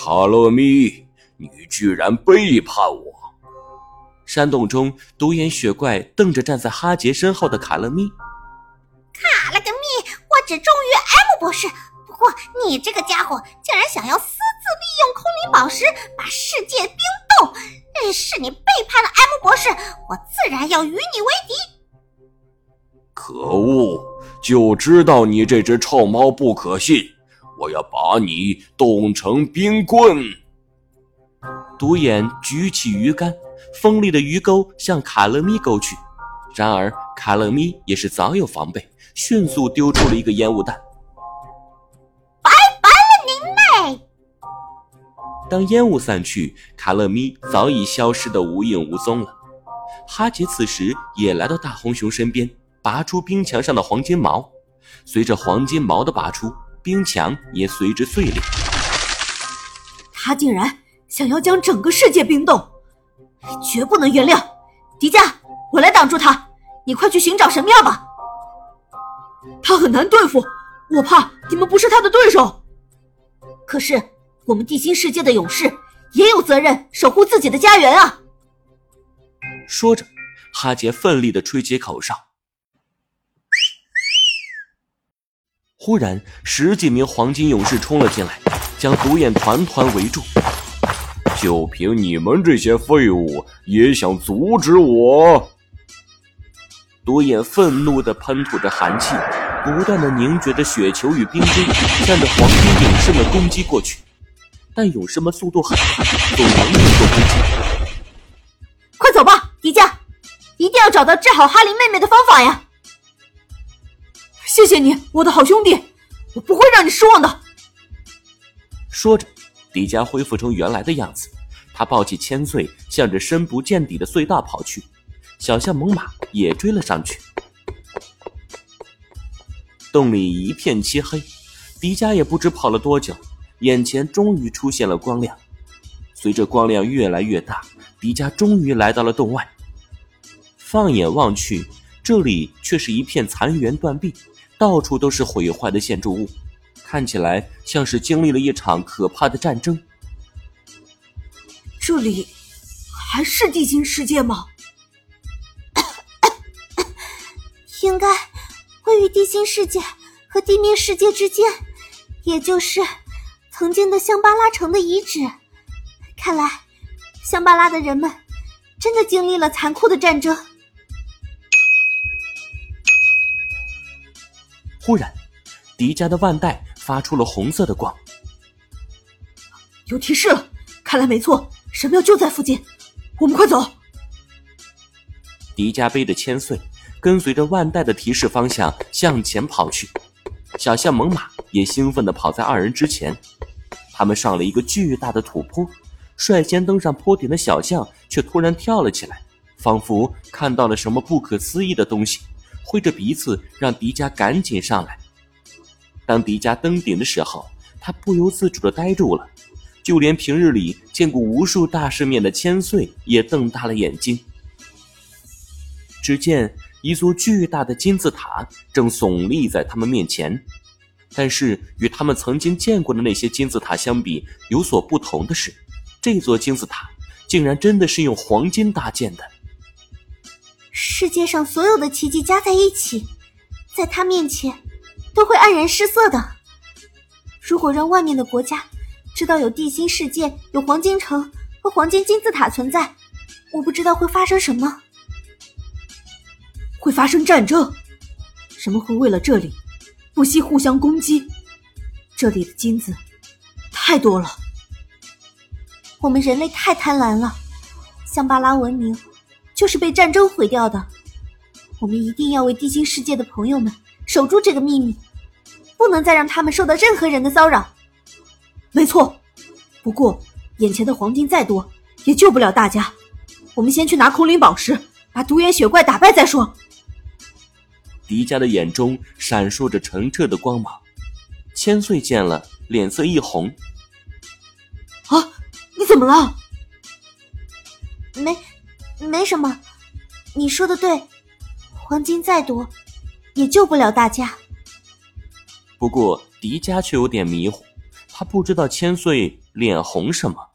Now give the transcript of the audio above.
卡勒咪，你居然背叛我！山洞中，独眼雪怪瞪着站在哈杰身后的卡勒咪。卡了个咪！我只忠于 M 博士。不过你这个家伙竟然想要私自利用空灵宝石把世界冰冻，是你背叛了 M 博士，我自然要与你为敌。可恶！就知道你这只臭猫不可信，我要把你冻成冰棍！独眼举起鱼竿，锋利的鱼钩向卡勒咪勾去。然而卡勒咪也是早有防备，迅速丢出了一个烟雾弹。拜拜了，您嘞！当烟雾散去，卡勒咪早已消失的无影无踪了。哈杰此时也来到大红熊身边。拔出冰墙上的黄金矛，随着黄金矛的拔出，冰墙也随之碎裂。他竟然想要将整个世界冰冻，绝不能原谅！迪迦，我来挡住他，你快去寻找神庙吧。他很难对付，我怕你们不是他的对手。可是我们地心世界的勇士也有责任守护自己的家园啊！说着，哈杰奋力的吹起口哨。忽然，十几名黄金勇士冲了进来，将独眼团团围住。就凭你们这些废物，也想阻止我？独眼愤怒地喷吐着寒气，不断地凝结着雪球与冰锥，向着黄金勇士们攻击过去。但勇士们速度很快，总能应付攻击。快走吧，迪迦！一定要找到治好哈林妹妹的方法呀！谢谢你，我的好兄弟，我不会让你失望的。说着，迪迦恢复成原来的样子，他抱起千岁，向着深不见底的隧道跑去。小象猛犸也追了上去。洞里一片漆黑，迪迦也不知跑了多久，眼前终于出现了光亮。随着光亮越来越大，迪迦终于来到了洞外。放眼望去，这里却是一片残垣断壁。到处都是毁坏的建筑物，看起来像是经历了一场可怕的战争。这里还是地心世界吗？应该位于地心世界和地面世界之间，也就是曾经的香巴拉城的遗址。看来，香巴拉的人们真的经历了残酷的战争。忽然，迪迦的腕带发出了红色的光。有提示了，看来没错，神庙就在附近。我们快走！迪迦背着千岁，跟随着腕带的提示方向向前跑去。小象猛犸也兴奋地跑在二人之前。他们上了一个巨大的土坡，率先登上坡顶的小象却突然跳了起来，仿佛看到了什么不可思议的东西。挥着鼻子，让迪迦赶紧上来。当迪迦登顶的时候，他不由自主的呆住了，就连平日里见过无数大世面的千岁也瞪大了眼睛。只见一座巨大的金字塔正耸立在他们面前，但是与他们曾经见过的那些金字塔相比，有所不同的是，这座金字塔竟然真的是用黄金搭建的。世界上所有的奇迹加在一起，在他面前都会黯然失色的。如果让外面的国家知道有地心世界、有黄金城和黄金金字塔存在，我不知道会发生什么。会发生战争，人们会为了这里不惜互相攻击。这里的金子太多了，我们人类太贪婪了。香巴拉文明。就是被战争毁掉的。我们一定要为地心世界的朋友们守住这个秘密，不能再让他们受到任何人的骚扰。没错，不过眼前的黄金再多，也救不了大家。我们先去拿空灵宝石，把独眼雪怪打败再说。迪迦的眼中闪烁着澄澈的光芒，千岁见了，脸色一红。啊，你怎么了？没。没什么，你说的对，黄金再多，也救不了大家。不过迪迦却有点迷糊，他不知道千岁脸红什么。